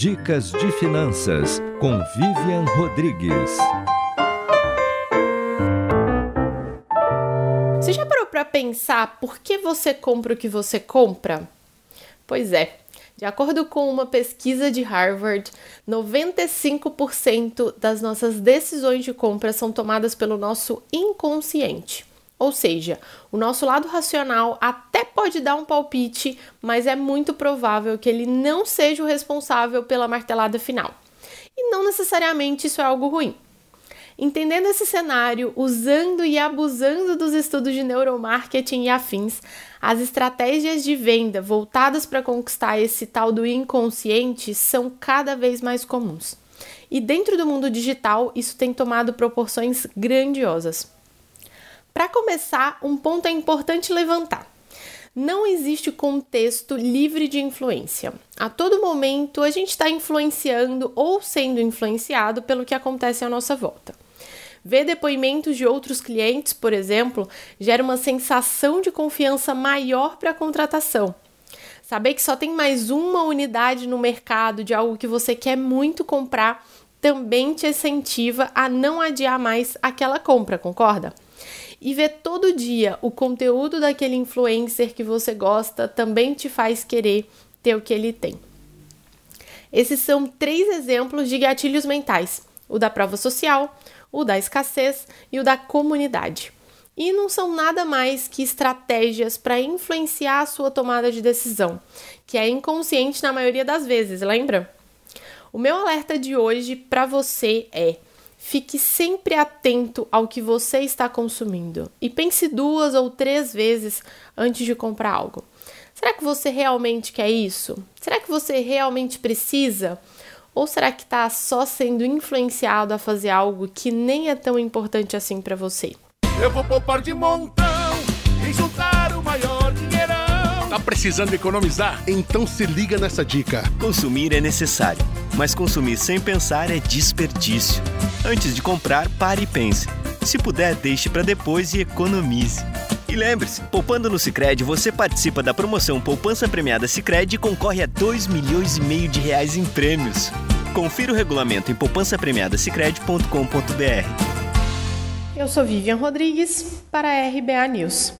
Dicas de Finanças com Vivian Rodrigues. Você já parou para pensar por que você compra o que você compra? Pois é, de acordo com uma pesquisa de Harvard, 95% das nossas decisões de compra são tomadas pelo nosso inconsciente. Ou seja, o nosso lado racional até pode dar um palpite, mas é muito provável que ele não seja o responsável pela martelada final. E não necessariamente isso é algo ruim. Entendendo esse cenário, usando e abusando dos estudos de neuromarketing e afins, as estratégias de venda voltadas para conquistar esse tal do inconsciente são cada vez mais comuns. E dentro do mundo digital, isso tem tomado proporções grandiosas. Para começar, um ponto é importante levantar. Não existe contexto livre de influência. A todo momento a gente está influenciando ou sendo influenciado pelo que acontece à nossa volta. Ver depoimentos de outros clientes, por exemplo, gera uma sensação de confiança maior para a contratação. Saber que só tem mais uma unidade no mercado de algo que você quer muito comprar também te incentiva a não adiar mais aquela compra, concorda? E ver todo dia o conteúdo daquele influencer que você gosta também te faz querer ter o que ele tem. Esses são três exemplos de gatilhos mentais: o da prova social, o da escassez e o da comunidade. E não são nada mais que estratégias para influenciar a sua tomada de decisão, que é inconsciente na maioria das vezes, lembra? O meu alerta de hoje para você é: fique sempre atento ao que você está consumindo e pense duas ou três vezes antes de comprar algo. Será que você realmente quer isso? Será que você realmente precisa? Ou será que está só sendo influenciado a fazer algo que nem é tão importante assim para você? Eu vou poupar de montão precisando economizar? Então se liga nessa dica. Consumir é necessário, mas consumir sem pensar é desperdício. Antes de comprar, pare e pense. Se puder, deixe para depois e economize. E lembre-se, poupando no Sicredi, você participa da promoção Poupança Premiada Sicredi e concorre a 2 milhões e meio de reais em prêmios. Confira o regulamento em poupancapremiadasicredi.com.br. Eu sou Vivian Rodrigues para a RBA News.